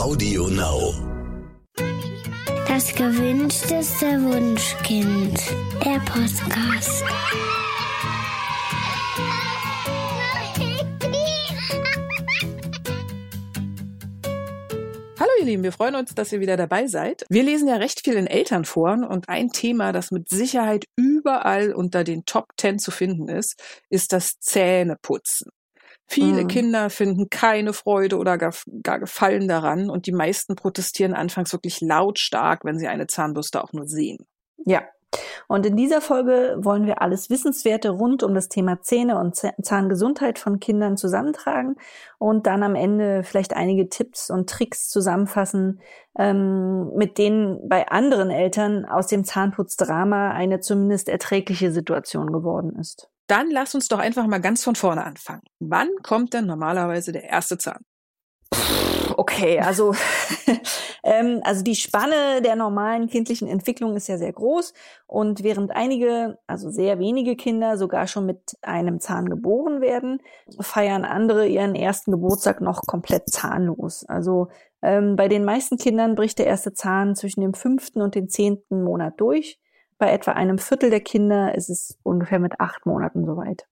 Audio Now. Das gewünschteste Wunschkind. Der Podcast. Hallo ihr Lieben, wir freuen uns, dass ihr wieder dabei seid. Wir lesen ja recht viel in Elternforen und ein Thema, das mit Sicherheit überall unter den Top 10 zu finden ist, ist das Zähneputzen. Viele Mhm. Kinder finden keine Freude oder gar, gar Gefallen daran und die meisten protestieren anfangs wirklich lautstark, wenn sie eine Zahnbürste auch nur sehen. Ja. Und in dieser Folge wollen wir alles Wissenswerte rund um das Thema Zähne und Zahn- Zahngesundheit von Kindern zusammentragen und dann am Ende vielleicht einige Tipps und Tricks zusammenfassen, ähm, mit denen bei anderen Eltern aus dem Zahnputzdrama eine zumindest erträgliche Situation geworden ist. Dann lass uns doch einfach mal ganz von vorne anfangen. Wann kommt denn normalerweise der erste Zahn? Okay, also, ähm, also die Spanne der normalen kindlichen Entwicklung ist ja sehr groß und während einige, also sehr wenige Kinder sogar schon mit einem Zahn geboren werden, feiern andere ihren ersten Geburtstag noch komplett zahnlos. Also ähm, bei den meisten Kindern bricht der erste Zahn zwischen dem fünften und dem zehnten Monat durch. Bei etwa einem Viertel der Kinder ist es ungefähr mit acht Monaten soweit.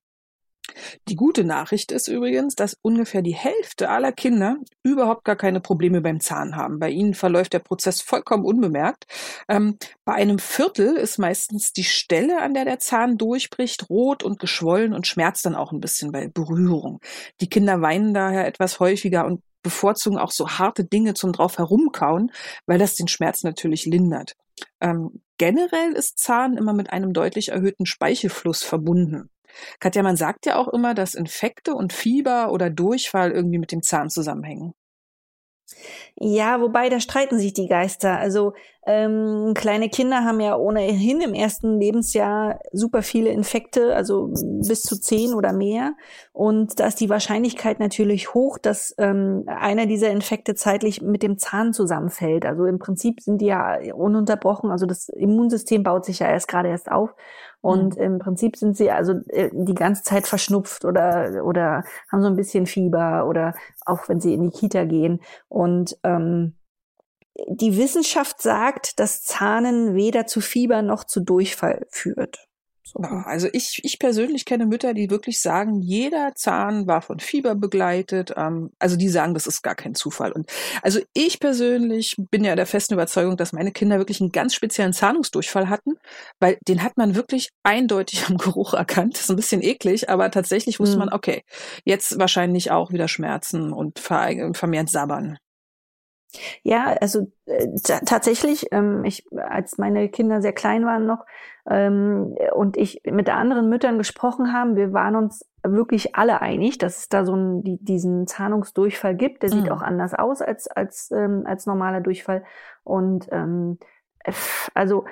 Die gute Nachricht ist übrigens, dass ungefähr die Hälfte aller Kinder überhaupt gar keine Probleme beim Zahn haben. Bei ihnen verläuft der Prozess vollkommen unbemerkt. Ähm, bei einem Viertel ist meistens die Stelle, an der der Zahn durchbricht, rot und geschwollen und schmerzt dann auch ein bisschen bei Berührung. Die Kinder weinen daher etwas häufiger und bevorzugen auch so harte Dinge zum drauf herumkauen, weil das den Schmerz natürlich lindert. Ähm, generell ist Zahn immer mit einem deutlich erhöhten Speichelfluss verbunden. Katja, man sagt ja auch immer, dass Infekte und Fieber oder Durchfall irgendwie mit dem Zahn zusammenhängen. Ja, wobei da streiten sich die Geister. Also ähm, kleine Kinder haben ja ohnehin im ersten Lebensjahr super viele Infekte, also bis zu zehn oder mehr. Und da ist die Wahrscheinlichkeit natürlich hoch, dass ähm, einer dieser Infekte zeitlich mit dem Zahn zusammenfällt. Also im Prinzip sind die ja ununterbrochen. Also das Immunsystem baut sich ja erst gerade erst auf. Und im Prinzip sind sie also äh, die ganze Zeit verschnupft oder, oder haben so ein bisschen Fieber oder auch wenn sie in die Kita gehen. Und ähm, die Wissenschaft sagt, dass Zahnen weder zu Fieber noch zu Durchfall führt. So. Also ich, ich persönlich kenne Mütter, die wirklich sagen, jeder Zahn war von Fieber begleitet. Ähm, also die sagen, das ist gar kein Zufall. Und also ich persönlich bin ja der festen Überzeugung, dass meine Kinder wirklich einen ganz speziellen Zahnungsdurchfall hatten, weil den hat man wirklich eindeutig am Geruch erkannt. Das ist ein bisschen eklig, aber tatsächlich wusste Mhm. man, okay, jetzt wahrscheinlich auch wieder Schmerzen und ver vermehrt sabbern. Ja, also äh, ta- tatsächlich, ähm, ich, als meine Kinder sehr klein waren noch ähm, und ich mit anderen Müttern gesprochen haben, wir waren uns wirklich alle einig, dass es da so einen, die, diesen Zahnungsdurchfall gibt. Der sieht Mhm. auch anders aus als als ähm, als normaler Durchfall. Und ähm, also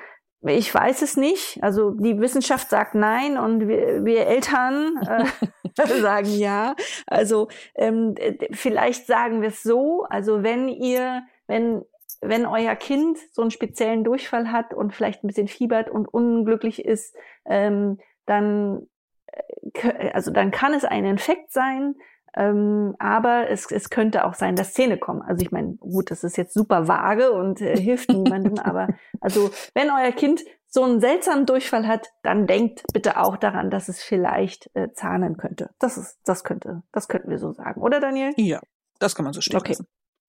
ich weiß es nicht. Also die Wissenschaft sagt nein und wir, wir Eltern äh, sagen ja. Also ähm, vielleicht sagen wir es so. Also wenn ihr, wenn wenn euer Kind so einen speziellen Durchfall hat und vielleicht ein bisschen fiebert und unglücklich ist, ähm, dann äh, kö- also dann kann es ein Infekt sein. Ähm, aber es, es könnte auch sein, dass Zähne kommen. Also ich meine, gut, das ist jetzt super vage und äh, hilft niemandem, aber also wenn euer Kind so einen seltsamen Durchfall hat, dann denkt bitte auch daran, dass es vielleicht äh, zahnen könnte. Das ist, das könnte, das könnten wir so sagen, oder Daniel? Ja, das kann man so stehen Okay. lassen.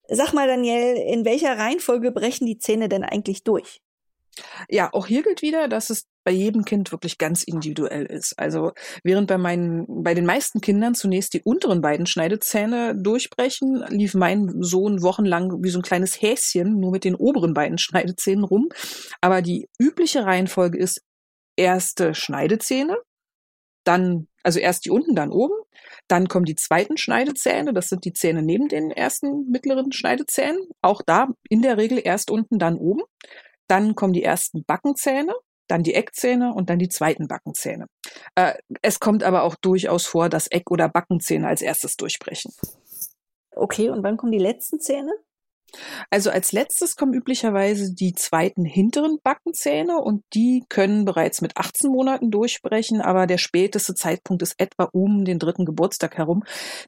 Sag mal, Daniel, in welcher Reihenfolge brechen die Zähne denn eigentlich durch? Ja, auch hier gilt wieder, dass es bei jedem Kind wirklich ganz individuell ist. Also während bei meinen, bei den meisten Kindern zunächst die unteren beiden Schneidezähne durchbrechen, lief mein Sohn wochenlang wie so ein kleines Häschen nur mit den oberen beiden Schneidezähnen rum. Aber die übliche Reihenfolge ist erste Schneidezähne, dann, also erst die unten, dann oben. Dann kommen die zweiten Schneidezähne, das sind die Zähne neben den ersten mittleren Schneidezähnen. Auch da in der Regel erst unten, dann oben. Dann kommen die ersten Backenzähne, dann die Eckzähne und dann die zweiten Backenzähne. Äh, es kommt aber auch durchaus vor, dass Eck- oder Backenzähne als erstes durchbrechen. Okay, und wann kommen die letzten Zähne? Also als letztes kommen üblicherweise die zweiten hinteren Backenzähne und die können bereits mit 18 Monaten durchbrechen, aber der späteste Zeitpunkt ist etwa um den dritten Geburtstag herum.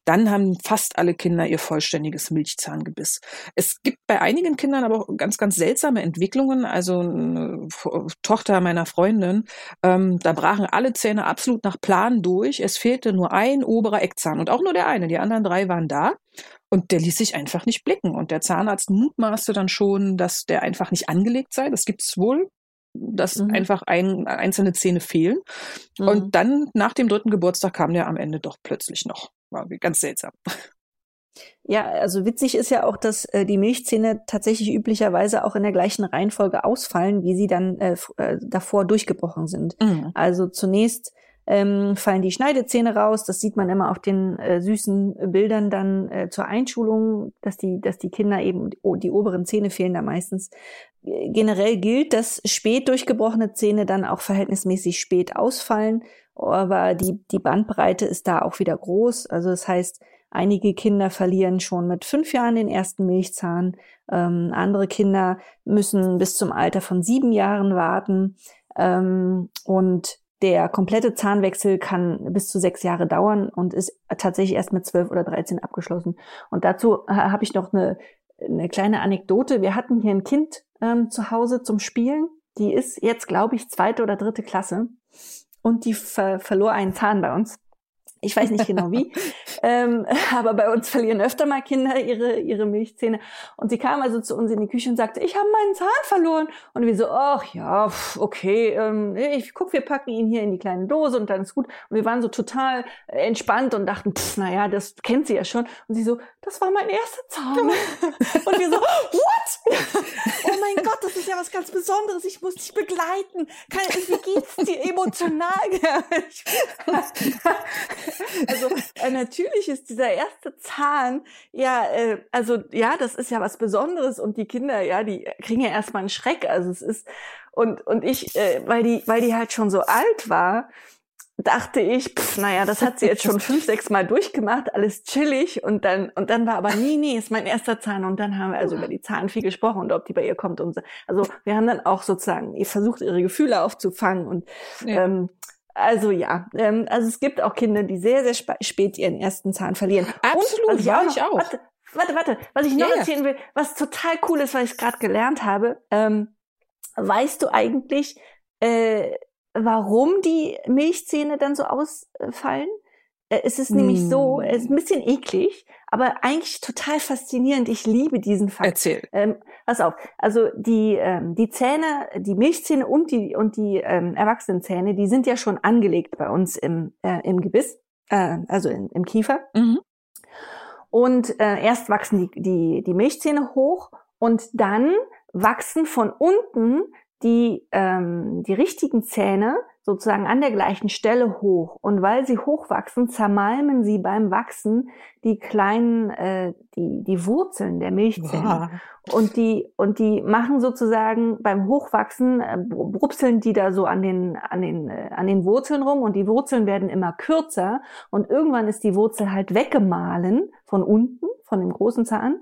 Dann haben fast alle Kinder ihr vollständiges Milchzahngebiss. Es gibt bei einigen Kindern aber auch ganz, ganz seltsame Entwicklungen. Also eine Tochter meiner Freundin, ähm, da brachen alle Zähne absolut nach Plan durch. Es fehlte nur ein oberer Eckzahn und auch nur der eine. Die anderen drei waren da. Und der ließ sich einfach nicht blicken. Und der Zahnarzt mutmaßte dann schon, dass der einfach nicht angelegt sei. Das gibt's wohl, dass mhm. einfach ein, einzelne Zähne fehlen. Mhm. Und dann nach dem dritten Geburtstag kam der am Ende doch plötzlich noch. War ganz seltsam. Ja, also witzig ist ja auch, dass äh, die Milchzähne tatsächlich üblicherweise auch in der gleichen Reihenfolge ausfallen, wie sie dann äh, äh, davor durchgebrochen sind. Mhm. Also zunächst ähm, fallen die Schneidezähne raus. Das sieht man immer auf den äh, süßen Bildern dann äh, zur Einschulung, dass die, dass die Kinder eben, oh, die oberen Zähne fehlen da meistens. Generell gilt, dass spät durchgebrochene Zähne dann auch verhältnismäßig spät ausfallen, aber die, die Bandbreite ist da auch wieder groß. Also das heißt, einige Kinder verlieren schon mit fünf Jahren den ersten Milchzahn, ähm, andere Kinder müssen bis zum Alter von sieben Jahren warten. Ähm, und der komplette Zahnwechsel kann bis zu sechs Jahre dauern und ist tatsächlich erst mit zwölf oder dreizehn abgeschlossen. Und dazu habe ich noch eine, eine kleine Anekdote. Wir hatten hier ein Kind ähm, zu Hause zum Spielen. Die ist jetzt, glaube ich, zweite oder dritte Klasse. Und die ver verlor einen Zahn bei uns. Ich weiß nicht genau wie, ähm, aber bei uns verlieren öfter mal Kinder ihre, ihre Milchzähne. Und sie kam also zu uns in die Küche und sagte, ich habe meinen Zahn verloren. Und wir so, ach ja, okay, ähm, ich guck, wir packen ihn hier in die kleine Dose und dann ist gut. Und wir waren so total entspannt und dachten, pff, naja, das kennt sie ja schon. Und sie so, das war mein erster Zahn. und wir so, what? oh mein Gott, das ist ja was ganz Besonderes. Ich muss dich begleiten. Kann, wie geht's dir emotional? also äh, natürlich ist dieser erste Zahn, ja, äh, also ja, das ist ja was Besonderes und die Kinder, ja, die kriegen ja erstmal einen Schreck. Also es ist, und, und ich, äh, weil die, weil die halt schon so alt war, dachte ich, pff, naja, das hat sie jetzt schon fünf, sechs Mal durchgemacht, alles chillig und dann, und dann war aber, nee, nee, ist mein erster Zahn und dann haben wir also über die Zahnfee gesprochen und ob die bei ihr kommt und so. Also wir haben dann auch sozusagen versucht, ihre Gefühle aufzufangen und ja. ähm, also ja, ähm, also es gibt auch Kinder, die sehr, sehr spät ihren ersten Zahn verlieren. Absolut, Und, ja, ich auch. Warte, warte, warte, was ich noch ja, erzählen will, was total cool ist, weil ich es gerade gelernt habe. Ähm, weißt du eigentlich, äh, warum die Milchzähne dann so ausfallen? Äh, es ist nämlich so, es ist ein bisschen eklig, aber eigentlich total faszinierend. Ich liebe diesen Fakt. Erzähl. Ähm, pass auf. Also die, ähm, die Zähne, die Milchzähne und die, und die ähm, Erwachsenenzähne, die sind ja schon angelegt bei uns im, äh, im Gebiss, äh, also in, im Kiefer. Mhm. Und äh, erst wachsen die, die, die Milchzähne hoch und dann wachsen von unten die, ähm, die richtigen Zähne sozusagen an der gleichen Stelle hoch. Und weil sie hochwachsen, zermalmen sie beim Wachsen die kleinen, äh, die, die Wurzeln der Milchzähne. Wow. Und die, und die machen sozusagen beim Hochwachsen, äh, brupseln die da so an den, an den, äh, an den Wurzeln rum und die Wurzeln werden immer kürzer und irgendwann ist die Wurzel halt weggemahlen von unten, von dem großen Zahn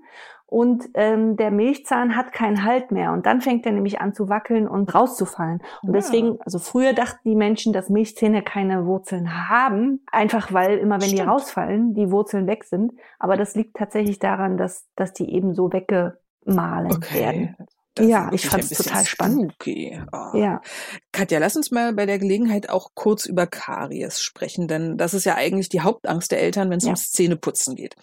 und ähm, der Milchzahn hat keinen Halt mehr und dann fängt er nämlich an zu wackeln und rauszufallen. Und ja. deswegen, also früher dachten die Menschen, dass Milchzähne keine Wurzeln haben, einfach weil immer wenn Stimmt. die rausfallen, die Wurzeln weg sind. Aber das liegt tatsächlich daran, dass, dass die eben so weggemahlen okay. werden. Ja, ich fand es total spannend. Okay. Oh. Ja. Katja, lass uns mal bei der Gelegenheit auch kurz über Karies sprechen, denn das ist ja eigentlich die Hauptangst der Eltern, wenn es ja. ums Zähneputzen geht.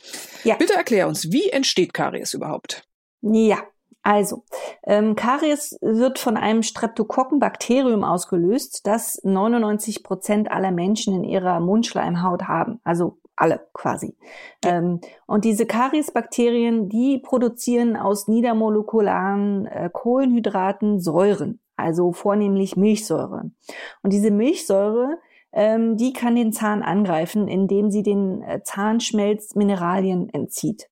Ja. Bitte erklär uns, wie entsteht Karies überhaupt? Ja, also, ähm, Karies wird von einem Streptokokkenbakterium ausgelöst, das 99 Prozent aller Menschen in ihrer Mundschleimhaut haben. Also alle quasi. Ja. Ähm, und diese Kariesbakterien, die produzieren aus niedermolekularen äh, Kohlenhydraten Säuren, also vornehmlich Milchsäure. Und diese Milchsäure, ähm, die kann den Zahn angreifen, indem sie den äh, Zahnschmelz Mineralien entzieht.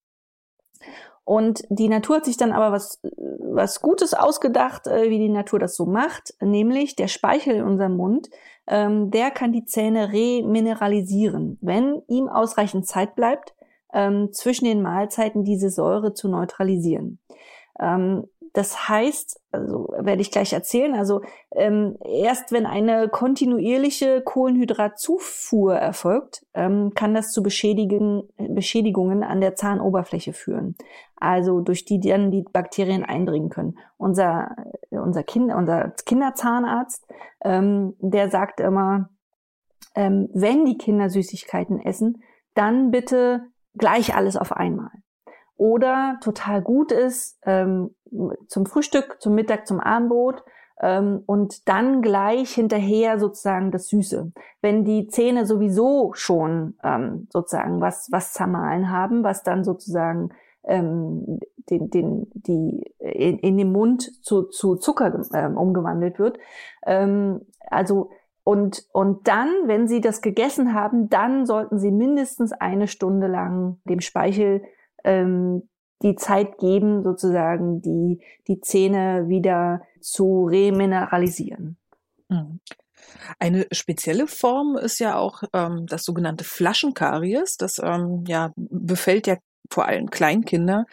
Und die Natur hat sich dann aber was, was Gutes ausgedacht, äh, wie die Natur das so macht, nämlich der Speichel in unserem Mund, ähm, der kann die Zähne remineralisieren, wenn ihm ausreichend Zeit bleibt, ähm, zwischen den Mahlzeiten diese Säure zu neutralisieren. Ähm, das heißt, also werde ich gleich erzählen, also ähm, erst wenn eine kontinuierliche Kohlenhydratzufuhr erfolgt, ähm, kann das zu Beschädigen, Beschädigungen an der Zahnoberfläche führen. Also durch die dann die Bakterien eindringen können. Unser, unser, kind, unser Kinderzahnarzt, ähm, der sagt immer, ähm, wenn die Kinder Süßigkeiten essen, dann bitte gleich alles auf einmal. Oder total gut ist, ähm, zum Frühstück, zum Mittag, zum Abendbrot ähm, und dann gleich hinterher sozusagen das Süße. Wenn die Zähne sowieso schon ähm, sozusagen was, was zermahlen haben, was dann sozusagen ähm, den, den, die in, in dem Mund zu, zu Zucker ähm, umgewandelt wird. Ähm, also und, und dann, wenn Sie das gegessen haben, dann sollten Sie mindestens eine Stunde lang dem Speichel ähm, die Zeit geben, sozusagen die, die Zähne wieder zu remineralisieren. Mhm. Eine spezielle Form ist ja auch ähm, das sogenannte Flaschenkaries. Das ähm, ja, befällt ja vor allem Kleinkinder,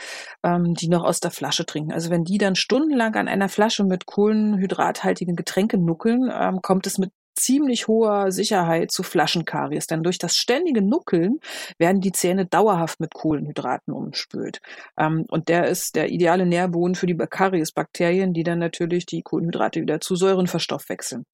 ähm, die noch aus der Flasche trinken. Also wenn die dann stundenlang an einer Flasche mit kohlenhydrathaltigen Getränken nuckeln, ähm, kommt es mit ziemlich hoher Sicherheit zu Flaschenkaries, denn durch das ständige Nuckeln werden die Zähne dauerhaft mit Kohlenhydraten umspült. Ähm, und der ist der ideale Nährboden für die Kariesbakterien, die dann natürlich die Kohlenhydrate wieder zu Säuren verstoffwechseln.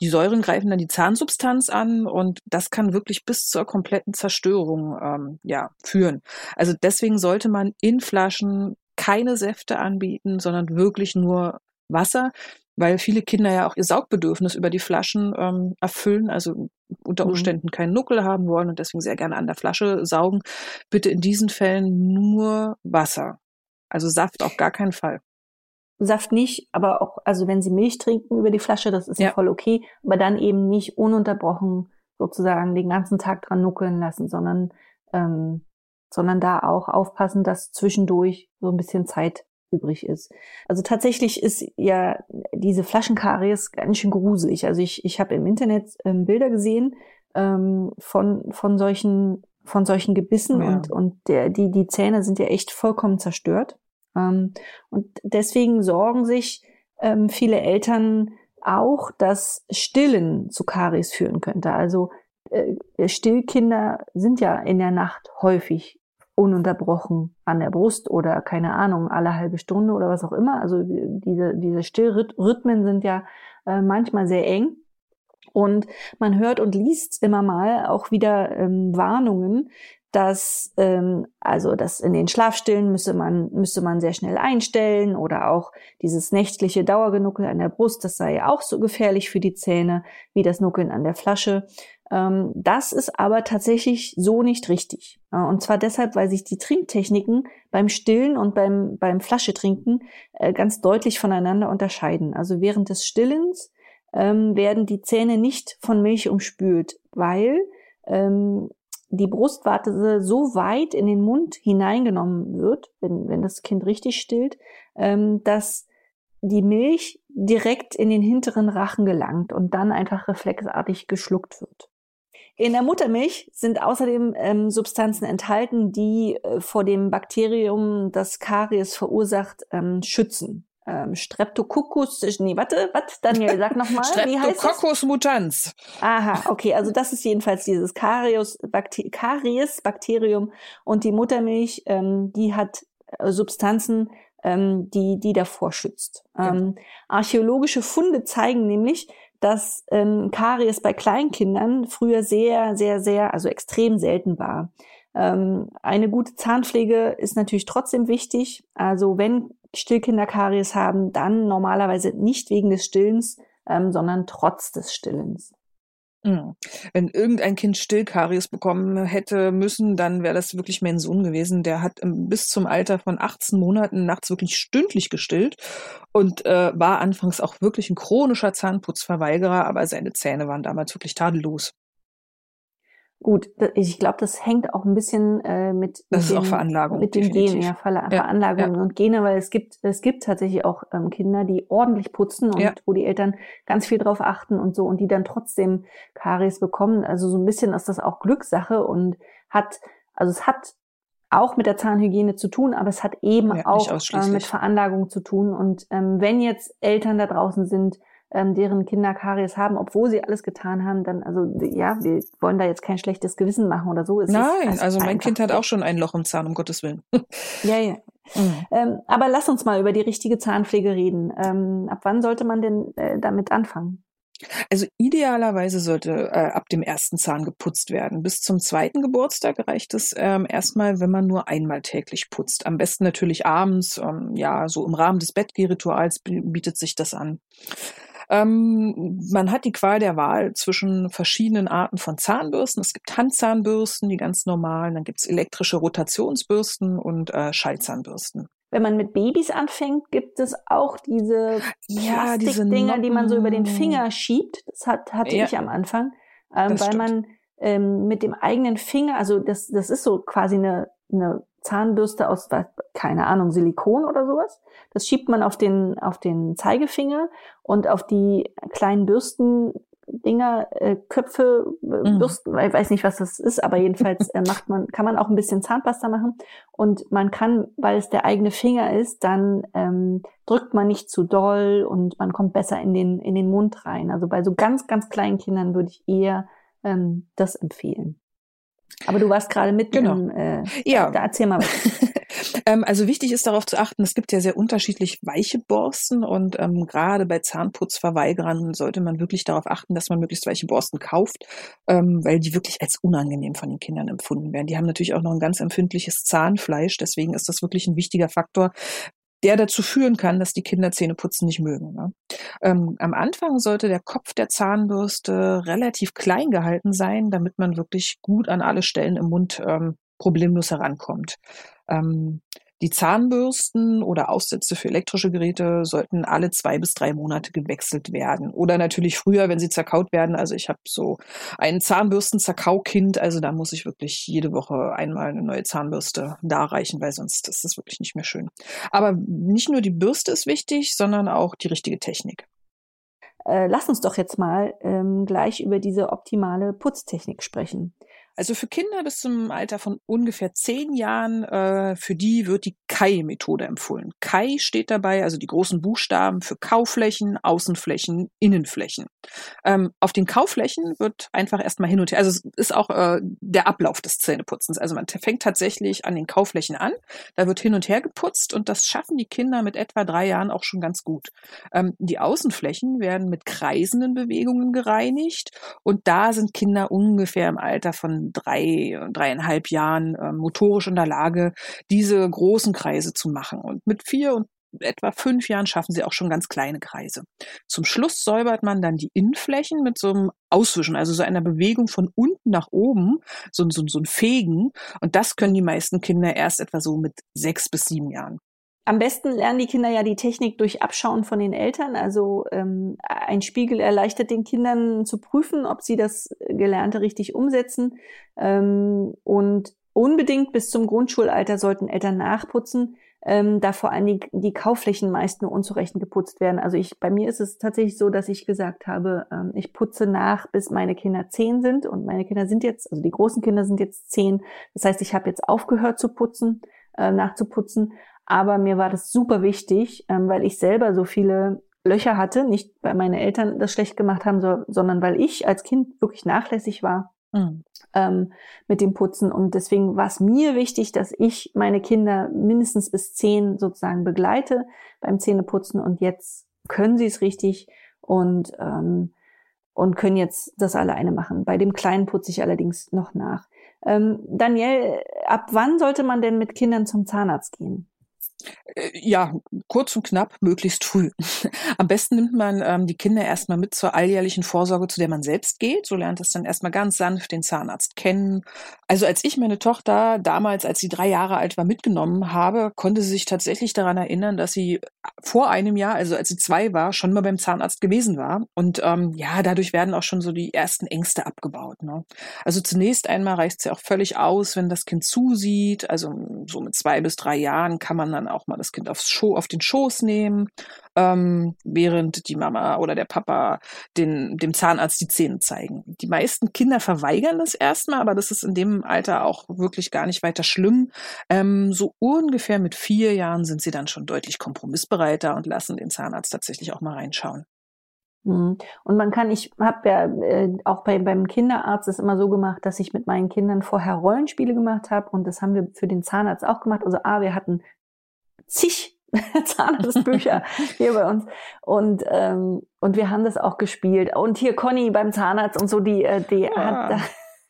Die Säuren greifen dann die Zahnsubstanz an und das kann wirklich bis zur kompletten Zerstörung ähm, ja, führen. Also deswegen sollte man in Flaschen keine Säfte anbieten, sondern wirklich nur Wasser weil viele Kinder ja auch ihr Saugbedürfnis über die Flaschen ähm, erfüllen, also unter mhm. Umständen mhm. keinen Nuckel haben wollen und deswegen sehr gerne an der Flasche saugen. Bitte in diesen Fällen nur Wasser. Also Saft auf gar keinen Fall. Saft nicht, aber auch, also wenn sie Milch trinken über die Flasche, das ist ja voll okay, aber dann eben nicht ununterbrochen sozusagen den ganzen Tag dran nuckeln lassen, sondern, ähm, sondern da auch aufpassen, dass zwischendurch so ein bisschen Zeit übrig ist. Also tatsächlich ist ja diese Flaschenkaries ganz schön gruselig. Also ich, ich habe im Internet ähm, Bilder gesehen ähm, von, von solchen von solchen Gebissen ja. und, und der, die, die Zähne sind ja echt vollkommen zerstört. Ähm, und deswegen sorgen sich ähm, viele Eltern auch, dass Stillen zu Karies führen könnte. Also äh, Stillkinder sind ja in der Nacht häufig ununterbrochen an der Brust oder keine Ahnung, alle halbe Stunde oder was auch immer. Also diese, diese Stillrhythmen sind ja äh, manchmal sehr eng. Und man hört und liest immer mal auch wieder ähm, Warnungen, dass ähm, also das in den Schlafstillen müsste man müsste man sehr schnell einstellen oder auch dieses nächtliche Dauergenuckel an der Brust, das sei auch so gefährlich für die Zähne wie das Nuckeln an der Flasche. Ähm, das ist aber tatsächlich so nicht richtig. Und zwar deshalb, weil sich die Trinktechniken beim Stillen und beim, beim Flaschetrinken äh, ganz deutlich voneinander unterscheiden. Also während des Stillens ähm, werden die Zähne nicht von Milch umspült, weil ähm, die Brustwarte so weit in den Mund hineingenommen wird, wenn, wenn das Kind richtig stillt, dass die Milch direkt in den hinteren Rachen gelangt und dann einfach reflexartig geschluckt wird. In der Muttermilch sind außerdem ähm, Substanzen enthalten, die äh, vor dem Bakterium, das Karies verursacht, ähm, schützen. Ähm, Streptococcus, nee, warte, was, Daniel, sag nochmal, wie heißt Streptococcus mutans. Aha, okay, also das ist jedenfalls dieses Karies, Bakter Karies Bakterium und die Muttermilch, ähm, die hat äh, Substanzen, ähm, die, die davor schützt. Ähm, archäologische Funde zeigen nämlich, dass ähm, Karies bei Kleinkindern früher sehr, sehr, sehr, also extrem selten war. Ähm, eine gute Zahnpflege ist natürlich trotzdem wichtig. Also wenn Stillkinder Karies haben, dann normalerweise nicht wegen des Stillens, ähm, sondern trotz des Stillens. Mhm. Wenn irgendein Kind Stillkaries bekommen hätte müssen, dann wäre das wirklich mein Sohn gewesen. Der hat bis zum Alter von 18 Monaten nachts wirklich stündlich gestillt und äh, war anfangs auch wirklich ein chronischer Zahnputzverweigerer, aber seine Zähne waren damals wirklich tadellos. Gut, ich glaube, das hängt auch ein bisschen äh, mit, das mit, den, auch Veranlagung, mit den Genen, ja, Ver ja, Veranlagung ja. und Gene, weil es gibt, es gibt tatsächlich auch ähm, Kinder, die ordentlich putzen und ja. wo die Eltern ganz viel drauf achten und so und die dann trotzdem Karies bekommen. Also so ein bisschen ist das auch Glückssache und hat, also es hat auch mit der Zahnhygiene zu tun, aber es hat eben auch äh, mit Veranlagung zu tun. Und ähm, wenn jetzt Eltern da draußen sind, ähm, deren Kinder Karies haben, obwohl sie alles getan haben, dann, also ja, wir wollen da jetzt kein schlechtes Gewissen machen oder so. Es Nein, ist, also mein Kind hat auch schon ein Loch im Zahn, um Gottes Willen. ja, ja. Mhm. Ähm, aber lass uns mal über die richtige Zahnpflege reden. Ähm, ab wann sollte man denn äh, damit anfangen? Also idealerweise sollte äh, ab dem ersten Zahn geputzt werden. Bis zum zweiten Geburtstag reicht es ähm, erstmal, wenn man nur einmal täglich putzt. Am besten natürlich abends, ähm, ja, so im Rahmen des Bettgehrituals bietet sich das an. Ähm, man hat die Qual der Wahl zwischen verschiedenen Arten von Zahnbürsten. Es gibt Handzahnbürsten, die ganz normalen, dann gibt es elektrische Rotationsbürsten und äh, Schallzahnbürsten. Wenn man mit Babys anfängt, gibt es auch diese ja, Plastikdinger, die man so über den Finger schiebt. Das hat, hatte ja, ich am Anfang, ähm, weil stimmt. man ähm, mit dem eigenen Finger, also das, das ist so quasi eine, eine Zahnbürste aus, keine Ahnung, Silikon oder sowas. Das schiebt man auf den, auf den Zeigefinger und auf die kleinen Bürsten Dinger, äh, Köpfe, äh, mhm. Bürsten, ich weiß nicht, was das ist, aber jedenfalls äh, macht man, kann man auch ein bisschen Zahnpasta machen und man kann, weil es der eigene Finger ist, dann ähm, drückt man nicht zu doll und man kommt besser in den in den Mund rein. Also bei so ganz ganz kleinen Kindern würde ich eher ähm, das empfehlen. Aber du warst gerade mit genau. Im, äh, ja. Da erzähl mal was. ähm, also wichtig ist darauf zu achten, es gibt ja sehr unterschiedlich weiche Borsten und ähm, gerade bei Zahnputzverweigerern sollte man wirklich darauf achten, dass man möglichst weiche Borsten kauft, ähm, weil die wirklich als unangenehm von den Kindern empfunden werden. Die haben natürlich auch noch ein ganz empfindliches Zahnfleisch, deswegen ist das wirklich ein wichtiger Faktor, der dazu führen kann, dass die Kinder Zähneputzen nicht mögen. Ne? Ähm, am Anfang sollte der Kopf der Zahnbürste relativ klein gehalten sein, damit man wirklich gut an alle Stellen im Mund ähm, problemlos herankommt. Ähm, die Zahnbürsten oder Aussätze für elektrische Geräte sollten alle zwei bis drei Monate gewechselt werden. Oder natürlich früher, wenn sie zerkaut werden. Also ich habe so ein Zahnbürsten-Zerkaukind, also da muss ich wirklich jede Woche einmal eine neue Zahnbürste darreichen, weil sonst ist das wirklich nicht mehr schön. Aber nicht nur die Bürste ist wichtig, sondern auch die richtige Technik. Äh, lass uns doch jetzt mal ähm, gleich über diese optimale Putztechnik sprechen. Also für Kinder bis zum Alter von ungefähr zehn Jahren, äh, für die wird die Kai-Methode empfohlen. Kai steht dabei, also die großen Buchstaben für Kauflächen, Außenflächen, Innenflächen. Ähm, auf den Kauflächen wird einfach erstmal hin und her, also es ist auch äh, der Ablauf des Zähneputzens. Also man fängt tatsächlich an den Kauflächen an, da wird hin und her geputzt und das schaffen die Kinder mit etwa drei Jahren auch schon ganz gut. Ähm, die Außenflächen werden mit kreisenden Bewegungen gereinigt und da sind Kinder ungefähr im Alter von drei, dreieinhalb Jahren äh, motorisch in der Lage, diese großen Kreise zu machen. Und mit vier und etwa fünf Jahren schaffen sie auch schon ganz kleine Kreise. Zum Schluss säubert man dann die Innenflächen mit so einem Auswischen, also so einer Bewegung von unten nach oben, so, so, so ein Fegen. Und das können die meisten Kinder erst etwa so mit sechs bis sieben Jahren. Am besten lernen die Kinder ja die Technik durch Abschauen von den Eltern. Also ähm, ein Spiegel erleichtert den Kindern zu prüfen, ob sie das Gelernte richtig umsetzen. Ähm, und unbedingt bis zum Grundschulalter sollten Eltern nachputzen, ähm, da vor allen Dingen die Kaufflächen meist nur unzureichend geputzt werden. Also ich, bei mir ist es tatsächlich so, dass ich gesagt habe, ähm, ich putze nach, bis meine Kinder zehn sind und meine Kinder sind jetzt, also die großen Kinder sind jetzt zehn. Das heißt, ich habe jetzt aufgehört zu putzen, äh, nachzuputzen aber mir war das super wichtig, ähm, weil ich selber so viele Löcher hatte, nicht weil meine Eltern das schlecht gemacht haben, so, sondern weil ich als Kind wirklich nachlässig war mhm. ähm, mit dem Putzen. Und deswegen war es mir wichtig, dass ich meine Kinder mindestens bis zehn sozusagen begleite beim Zähneputzen. Und jetzt können sie es richtig und ähm, und können jetzt das alleine machen. Bei dem Kleinen putze ich allerdings noch nach. Ähm, Daniel, ab wann sollte man denn mit Kindern zum Zahnarzt gehen? Äh, ja, kurz und knapp, möglichst früh. Am besten nimmt man ähm, die Kinder erstmal mit zur alljährlichen Vorsorge, zu der man selbst geht. So lernt es dann erstmal ganz sanft den Zahnarzt kennen. Also als ich meine Tochter damals, als sie drei Jahre alt war, mitgenommen habe, konnte sie sich tatsächlich daran erinnern, dass sie vor einem Jahr, also als sie zwei war, schon mal beim Zahnarzt gewesen war. Und ähm, ja, dadurch werden auch schon so die ersten Ängste abgebaut. Ne? Also zunächst einmal reicht es ja auch völlig aus, wenn das Kind zusieht. Also so mit zwei bis drei Jahren kann man dann auch mal das Kind aufs Scho auf den Schoß nehmen ähm, während die Mama oder der Papa den, dem Zahnarzt die Zähne zeigen. Die meisten Kinder verweigern das erstmal, aber das ist in dem Alter auch wirklich gar nicht weiter schlimm. Ähm, so ungefähr mit vier Jahren sind sie dann schon deutlich kompromissbereiter und lassen den Zahnarzt tatsächlich auch mal reinschauen. Mhm. Und man kann, ich habe ja äh, auch bei, beim Kinderarzt es immer so gemacht, dass ich mit meinen Kindern vorher Rollenspiele gemacht habe und das haben wir für den Zahnarzt auch gemacht. Also A, wir hatten zig Zahnarztbücher hier bei uns und ähm, und wir haben das auch gespielt. Und hier Conny beim Zahnarzt und so, die äh, die ah. hat da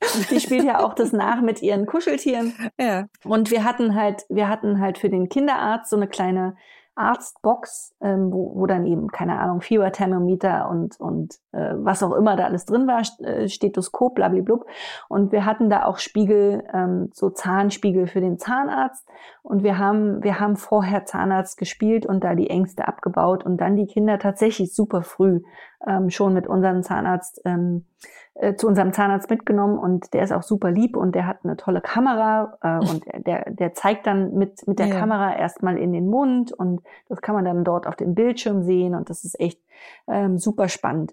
die spielt ja auch das nach mit ihren Kuscheltieren. Ja. Und wir hatten halt, wir hatten halt für den Kinderarzt so eine kleine Arztbox, ähm, wo, wo dann eben, keine Ahnung, Fieberthermometer und, und äh, was auch immer da alles drin war, äh, Stethoskop, blablablub. Und wir hatten da auch Spiegel, ähm, so Zahnspiegel für den Zahnarzt. Und wir haben, wir haben vorher Zahnarzt gespielt und da die Ängste abgebaut und dann die Kinder tatsächlich super früh ähm, schon mit unserem Zahnarzt ähm, äh, zu unserem Zahnarzt mitgenommen und der ist auch super lieb und der hat eine tolle Kamera äh, und der, der zeigt dann mit, mit der ja. Kamera erstmal in den Mund und das kann man dann dort auf dem Bildschirm sehen und das ist echt ähm, super spannend.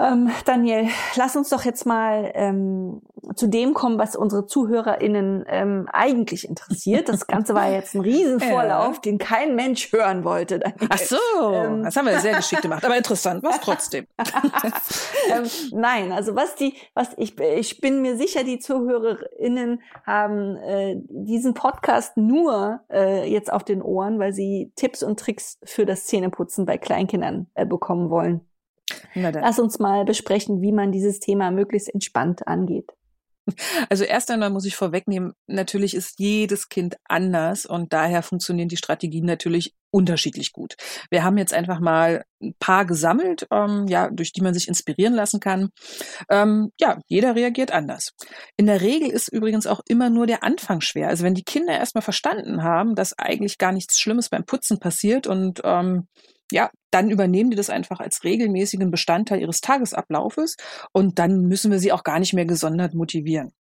Ähm, Daniel, lass uns doch jetzt mal ähm, zu dem kommen, was unsere ZuhörerInnen ähm, eigentlich interessiert. Das Ganze war jetzt ein Riesenvorlauf, ja. den kein Mensch hören wollte. Daniel. Ach so, ähm. das haben wir sehr geschickt gemacht, aber interessant war es trotzdem. ähm, nein, also was die, was ich, ich bin mir sicher, die ZuhörerInnen haben äh, diesen Podcast nur äh, jetzt auf den Ohren, weil sie Tipps und Tricks für das Zähneputzen bei Kleinkindern äh, bekommen wollen. Lass uns mal besprechen, wie man dieses Thema möglichst entspannt angeht. Also erst einmal muss ich vorwegnehmen, natürlich ist jedes Kind anders und daher funktionieren die Strategien natürlich unterschiedlich gut. Wir haben jetzt einfach mal ein paar gesammelt, ähm, ja, durch die man sich inspirieren lassen kann. Ähm, ja, jeder reagiert anders. In der Regel ist übrigens auch immer nur der Anfang schwer. Also wenn die Kinder erstmal verstanden haben, dass eigentlich gar nichts Schlimmes beim Putzen passiert und ähm, ja, dann übernehmen die das einfach als regelmäßigen Bestandteil ihres Tagesablaufes und dann müssen wir sie auch gar nicht mehr gesondert motivieren.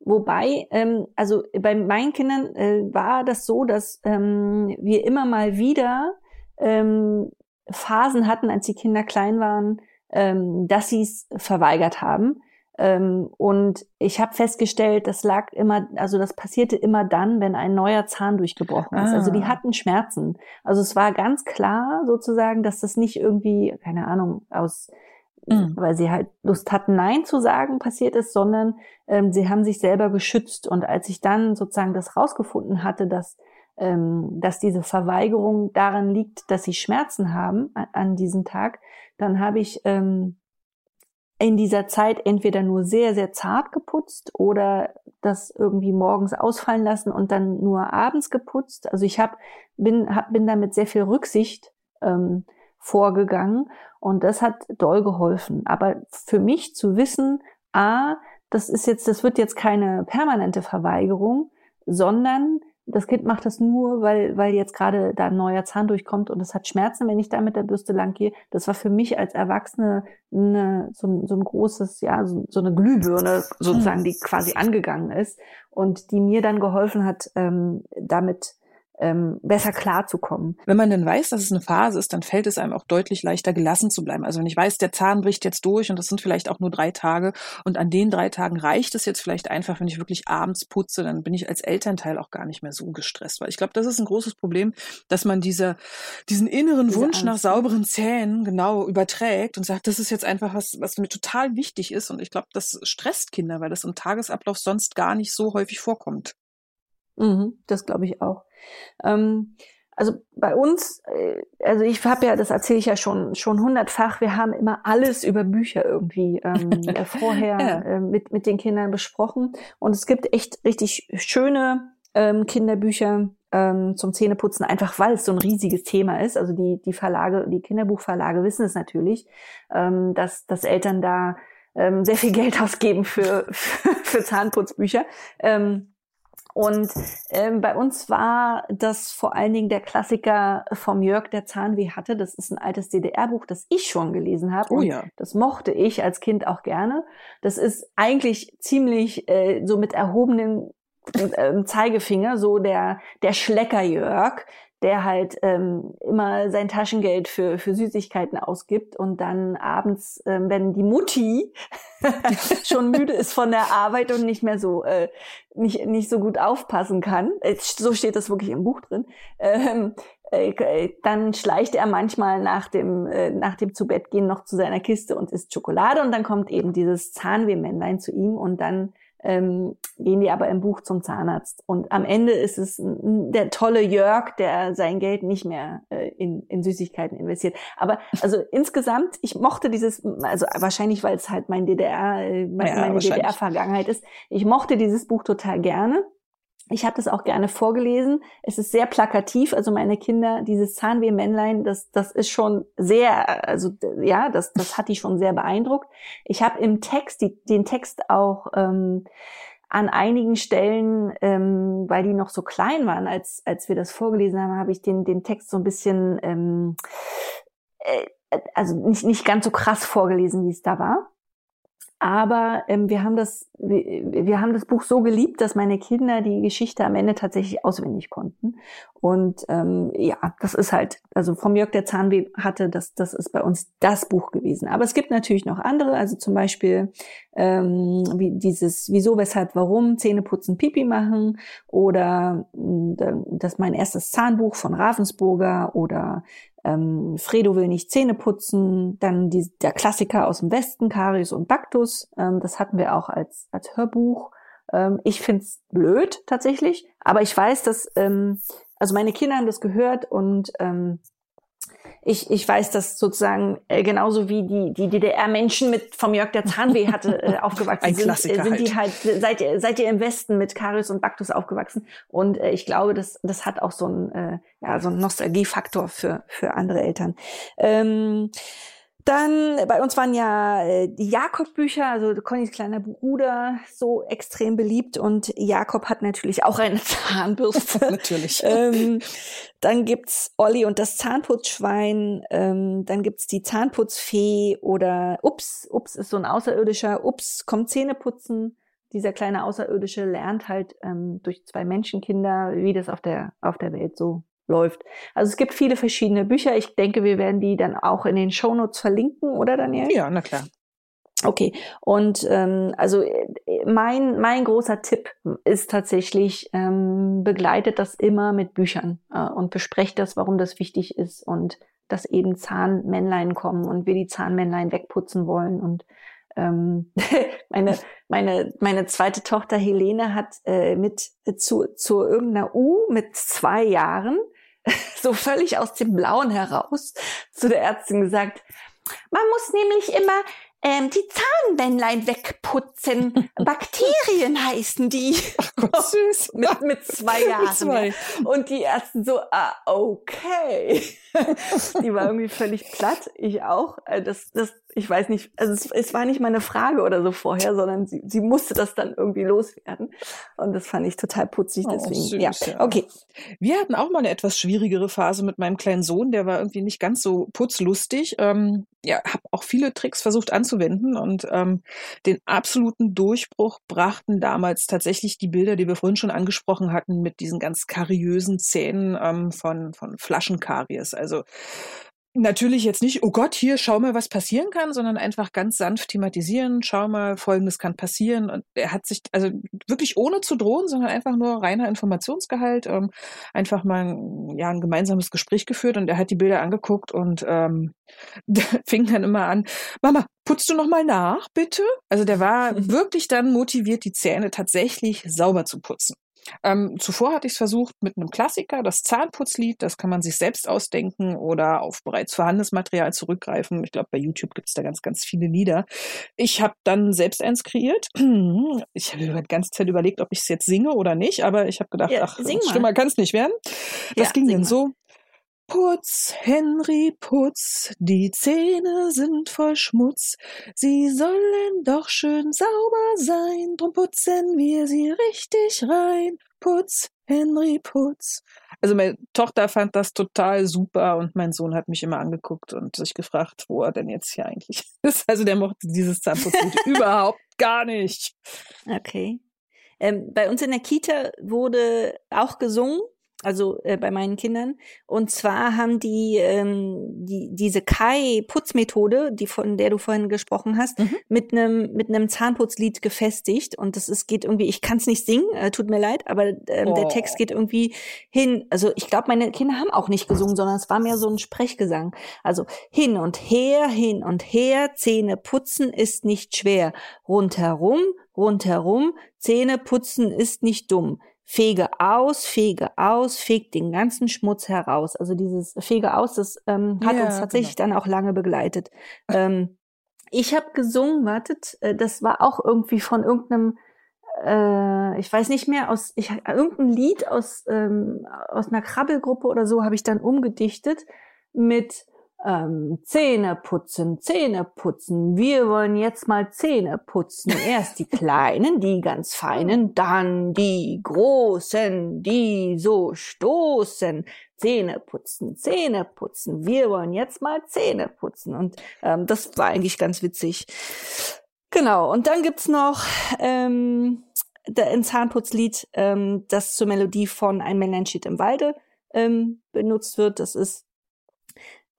Wobei, ähm, also bei meinen Kindern äh, war das so, dass ähm, wir immer mal wieder ähm, Phasen hatten, als die Kinder klein waren, ähm, dass sie es verweigert haben. Ähm, und ich habe festgestellt, das lag immer, also das passierte immer dann, wenn ein neuer Zahn durchgebrochen ist. Ah. Also die ah. hatten Schmerzen. Also es war ganz klar sozusagen, dass das nicht irgendwie, keine Ahnung, aus mhm. weil sie halt Lust hatten, Nein zu sagen, passiert ist, sondern ähm, sie haben sich selber geschützt. Und als ich dann sozusagen das rausgefunden hatte, dass ähm, dass diese Verweigerung daran liegt, dass sie Schmerzen haben an, an diesem Tag, dann habe ich ähm, in dieser Zeit entweder nur sehr, sehr zart geputzt oder das irgendwie morgens ausfallen lassen und dann nur abends geputzt. Also ich hab, bin, hab, bin da mit sehr viel Rücksicht ähm, vorgegangen und das hat doll geholfen. Aber für mich zu wissen, a, das ist jetzt, das wird jetzt keine permanente Verweigerung, sondern das Kind macht das nur, weil, weil jetzt gerade da ein neuer Zahn durchkommt und es hat Schmerzen, wenn ich da mit der Bürste lang gehe. Das war für mich als Erwachsene eine, so, so ein großes, ja, so, so eine Glühbirne sozusagen, die quasi angegangen ist und die mir dann geholfen hat, ähm, damit ähm, besser klarzukommen. Wenn man dann weiß, dass es eine Phase ist, dann fällt es einem auch deutlich leichter, gelassen zu bleiben. Also wenn ich weiß, der Zahn bricht jetzt durch und das sind vielleicht auch nur drei Tage und an den drei Tagen reicht es jetzt vielleicht einfach, wenn ich wirklich abends putze, dann bin ich als Elternteil auch gar nicht mehr so gestresst. Weil ich glaube, das ist ein großes Problem, dass man diese, diesen inneren Diese Wunsch Angst. nach sauberen Zähnen genau überträgt und sagt, das ist jetzt einfach was, was mir total wichtig ist. Und ich glaube, das stresst Kinder, weil das im Tagesablauf sonst gar nicht so häufig vorkommt. Mhm, das glaube ich auch. Ähm, also bei uns, äh, also ich habe ja, das erzähle ich ja schon schon hundertfach, wir haben immer alles über Bücher irgendwie ähm, äh, vorher ja. äh, mit, mit den Kindern besprochen. Und es gibt echt richtig schöne ähm, Kinderbücher ähm, zum Zähneputzen, einfach weil es so ein riesiges Thema ist. Also die, die Verlage, die Kinderbuchverlage wissen es natürlich, ähm, dass, dass Eltern da ähm, sehr viel Geld ausgeben für, für, für Zahnputzbücher. Ähm, und ähm, bei uns war das vor allen Dingen der Klassiker vom Jörg, der Zahnweh hatte. Das ist ein altes DDR-Buch, das ich schon gelesen habe. Oh ja. Das mochte ich als Kind auch gerne. Das ist eigentlich ziemlich äh, so mit erhobenen äh, Zeigefinger, so der, der Schlecker-Jörg, der halt ähm, immer sein Taschengeld für, für Süßigkeiten ausgibt und dann abends, ähm, wenn die Mutti schon müde ist von der Arbeit und nicht mehr so äh, nicht, nicht so gut aufpassen kann, äh, so steht das wirklich im Buch drin, ähm, äh, äh, dann schleicht er manchmal nach dem, äh, nach dem Zubettgehen noch zu seiner Kiste und isst Schokolade und dann kommt eben dieses Zahnwehmännlein zu ihm und dann ähm, gehen die aber im Buch zum Zahnarzt. Und am Ende ist es der tolle Jörg, der sein Geld nicht mehr äh, in, in Süßigkeiten investiert. Aber also insgesamt, ich mochte dieses, also wahrscheinlich, weil es halt mein DDR, äh, meine, ja, meine DDR-Vergangenheit ist, ich mochte dieses Buch total gerne. Ich habe das auch gerne vorgelesen. Es ist sehr plakativ. Also meine Kinder, dieses Zahnweh-Männlein, das, das ist schon sehr, also ja, das, das hat die schon sehr beeindruckt. Ich habe im Text, die, den Text auch ähm, an einigen Stellen, ähm, weil die noch so klein waren, als, als wir das vorgelesen haben, habe ich den, den Text so ein bisschen, ähm, äh, also nicht, nicht ganz so krass vorgelesen, wie es da war. Aber ähm, wir haben das, wir, wir haben das Buch so geliebt, dass meine Kinder die Geschichte am Ende tatsächlich auswendig konnten. Und ähm, ja, das ist halt, also vom Jörg der Zahnweh hatte, das, das ist bei uns das Buch gewesen. Aber es gibt natürlich noch andere, also zum Beispiel ähm, wie dieses Wieso, weshalb, warum, Zähne putzen, Pipi machen oder äh, das mein erstes Zahnbuch von Ravensburger oder ähm, Fredo will nicht Zähne putzen, dann die, der Klassiker aus dem Westen, Karius und Baktus, ähm, das hatten wir auch als, als Hörbuch. Ähm, ich find's blöd tatsächlich, aber ich weiß, dass, ähm, also meine Kinder haben das gehört und ähm, ich, ich weiß, dass sozusagen äh, genauso wie die, die DDR-Menschen mit vom Jörg der Zahnweh hatte äh, aufgewachsen Ein sind, Klassiker äh, sind die halt, seid ihr, seid ihr im Westen mit Karius und Baktus aufgewachsen. Und äh, ich glaube, das, das hat auch so ein, äh, ja, so ein Nostalgiefaktor für, für andere Eltern. Ähm, dann, bei uns waren ja äh, die Jakob-Bücher, also Connys kleiner Bruder, so extrem beliebt und Jakob hat natürlich auch eine Zahnbürste. natürlich. ähm, dann gibt's Olli und das Zahnputzschwein, ähm, dann gibt's die Zahnputzfee oder Ups, Ups ist so ein Außerirdischer, Ups, kommt Zähne putzen. Dieser kleine Außerirdische lernt halt ähm, durch zwei Menschenkinder, wie das auf der, auf der Welt so läuft. Also es gibt viele verschiedene Bücher. Ich denke, wir werden die dann auch in den Shownotes verlinken, oder Daniel? Ja, na klar. Okay, und ähm, also äh, mein, mein großer Tipp ist tatsächlich, ähm, begleitet das immer mit Büchern äh, und besprecht das, warum das wichtig ist und dass eben Zahnmännlein kommen und wir die Zahnmännlein wegputzen wollen. Und ähm, meine, meine, meine zweite Tochter Helene hat äh, mit äh, zu, zu irgendeiner U mit zwei Jahren so völlig aus dem Blauen heraus zu der Ärztin gesagt, man muss nämlich immer ähm, die Zahnbändlein wegputzen. Bakterien heißen die. Ach Gott, süß. mit, mit zwei Jahren. Mit zwei. Und die Ärzte so, ah, okay. die war irgendwie völlig platt. Ich auch. Äh, das, das, ich weiß nicht, also es, es war nicht mal eine Frage oder so vorher, sondern sie, sie musste das dann irgendwie loswerden. Und das fand ich total putzig. Oh, deswegen, oh, süß, ja. Okay. Wir hatten auch mal eine etwas schwierigere Phase mit meinem kleinen Sohn. Der war irgendwie nicht ganz so putzlustig. Ähm, ja, habe auch viele Tricks versucht anzuwenden und ähm, den absoluten Durchbruch brachten damals tatsächlich die Bilder, die wir vorhin schon angesprochen hatten, mit diesen ganz kariösen Zähnen ähm, von, von Flaschenkaries. Also Natürlich jetzt nicht, oh Gott, hier, schau mal, was passieren kann, sondern einfach ganz sanft thematisieren, schau mal, folgendes kann passieren. Und er hat sich, also wirklich ohne zu drohen, sondern einfach nur reiner Informationsgehalt, ähm, einfach mal ein, ja, ein gemeinsames Gespräch geführt und er hat die Bilder angeguckt und ähm, fing dann immer an, Mama, putzt du noch mal nach, bitte? Also der war wirklich dann motiviert, die Zähne tatsächlich sauber zu putzen. Ähm, zuvor hatte ich es versucht mit einem Klassiker, das Zahnputzlied, das kann man sich selbst ausdenken oder auf bereits vorhandenes Material zurückgreifen. Ich glaube, bei YouTube gibt es da ganz, ganz viele Lieder. Ich habe dann selbst eins kreiert. Ich habe die ganze Zeit überlegt, ob ich es jetzt singe oder nicht, aber ich habe gedacht, ja, ach, schlimmer kann es nicht werden. Das ja, ging dann so. Putz, Henry, putz, die Zähne sind voll Schmutz, sie sollen doch schön sauber sein, drum putzen wir sie richtig rein. Putz, Henry, putz. Also meine Tochter fand das total super und mein Sohn hat mich immer angeguckt und sich gefragt, wo er denn jetzt hier eigentlich ist. Also der mochte dieses Zahnputzlied überhaupt gar nicht. Okay. Ähm, bei uns in der Kita wurde auch gesungen also äh, bei meinen Kindern. Und zwar haben die, ähm, die diese Kai-Putzmethode, die von der du vorhin gesprochen hast, mhm. mit einem mit einem Zahnputzlied gefestigt. Und das ist geht irgendwie, ich kann es nicht singen, äh, tut mir leid, aber ähm, oh. der Text geht irgendwie hin. Also ich glaube, meine Kinder haben auch nicht gesungen, sondern es war mehr so ein Sprechgesang. Also hin und her, hin und her, Zähne putzen ist nicht schwer. Rundherum, rundherum, Zähne putzen ist nicht dumm fege aus, fege aus, fegt den ganzen Schmutz heraus. Also dieses fege aus, das ähm, hat ja, uns tatsächlich genau. dann auch lange begleitet. ähm, ich habe gesungen, wartet, äh, das war auch irgendwie von irgendeinem, äh, ich weiß nicht mehr, aus ich, irgendein Lied aus ähm, aus einer Krabbelgruppe oder so habe ich dann umgedichtet mit ähm, Zähne putzen, Zähne putzen. Wir wollen jetzt mal Zähne putzen. Erst die kleinen, die ganz feinen, dann die großen, die so stoßen. Zähne putzen, Zähne putzen. Wir wollen jetzt mal Zähne putzen. Und ähm, das war eigentlich ganz witzig. Genau. Und dann gibt's noch ähm, ein Zahnputzlied, ähm, das zur Melodie von Ein Männlein steht im Walde ähm, benutzt wird. Das ist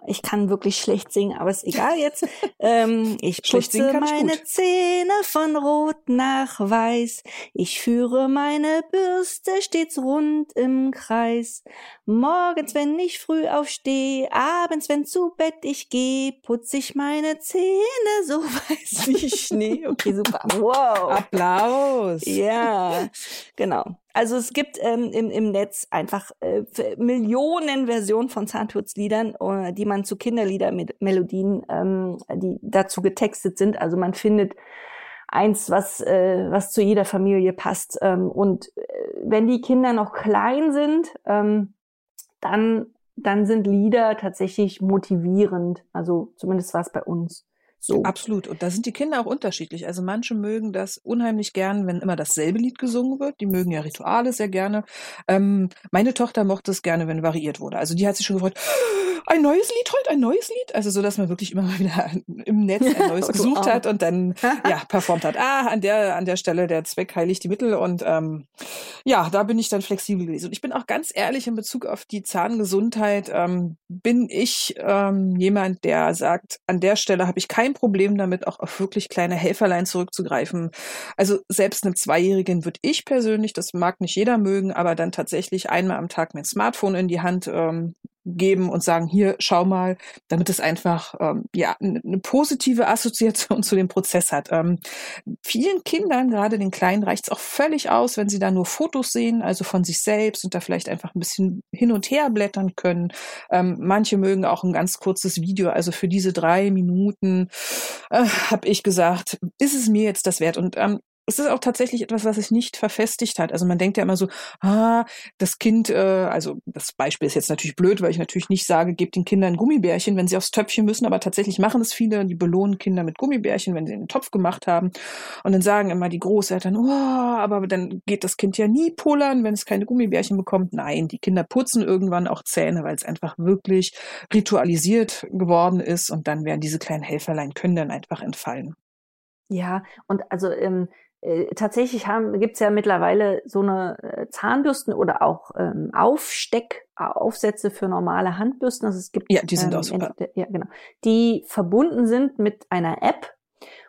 ich kann wirklich schlecht singen, aber ist egal jetzt. ähm, ich putze meine Zähne von rot nach weiß. Ich führe meine Bürste stets rund im Kreis. Morgens, wenn ich früh aufstehe, abends, wenn zu Bett ich gehe, putze ich meine Zähne so weiß wie Schnee. Okay, super. Wow. Applaus. Ja, genau. Also es gibt ähm, im, im Netz einfach äh, Millionen Versionen von Zahnputzliedern, äh, die man zu Kinderliedermelodien, ähm, die dazu getextet sind. Also man findet eins, was, äh, was zu jeder Familie passt. Ähm, und äh, wenn die Kinder noch klein sind, ähm, dann, dann sind Lieder tatsächlich motivierend. Also zumindest war es bei uns. So. Absolut. Und da sind die Kinder auch unterschiedlich. Also manche mögen das unheimlich gern, wenn immer dasselbe Lied gesungen wird. Die mögen ja Rituale sehr gerne. Ähm, meine Tochter mochte es gerne, wenn variiert wurde. Also die hat sich schon gefreut, ein neues Lied heute, ein neues Lied. Also so, dass man wirklich immer mal wieder im Netz ein neues gesucht hat und dann ja performt hat. Ah, an der an der Stelle der Zweck heiligt die Mittel und ähm, ja, da bin ich dann flexibel gewesen. Und ich bin auch ganz ehrlich in Bezug auf die Zahngesundheit. Ähm, bin ich ähm, jemand, der sagt, an der Stelle habe ich kein Problem damit, auch auf wirklich kleine Helferlein zurückzugreifen. Also selbst einem Zweijährigen würde ich persönlich, das mag nicht jeder mögen, aber dann tatsächlich einmal am Tag mein Smartphone in die Hand ähm, geben und sagen, hier, schau mal, damit es einfach ähm, ja eine positive Assoziation zu dem Prozess hat. Ähm, vielen Kindern, gerade den Kleinen, reicht es auch völlig aus, wenn sie da nur Fotos sehen, also von sich selbst und da vielleicht einfach ein bisschen hin und her blättern können. Ähm, manche mögen auch ein ganz kurzes Video, also für diese drei Minuten äh, habe ich gesagt, ist es mir jetzt das wert? Und ähm, es ist auch tatsächlich etwas, was sich nicht verfestigt hat. Also man denkt ja immer so, ah, das Kind, äh, also das Beispiel ist jetzt natürlich blöd, weil ich natürlich nicht sage, gebt den Kindern Gummibärchen, wenn sie aufs Töpfchen müssen, aber tatsächlich machen das viele, die belohnen Kinder mit Gummibärchen, wenn sie den Topf gemacht haben. Und dann sagen immer die Großeltern, oh, aber dann geht das Kind ja nie pullern, wenn es keine Gummibärchen bekommt. Nein, die Kinder putzen irgendwann auch Zähne, weil es einfach wirklich ritualisiert geworden ist und dann werden diese kleinen Helferlein können dann einfach entfallen. Ja, und also ähm, äh, tatsächlich haben, gibt's ja mittlerweile so eine äh, Zahnbürsten oder auch ähm, Aufsteckaufsätze für normale Handbürsten. Also es gibt ja, die sind ähm, auch super. Ja, genau, die verbunden sind mit einer App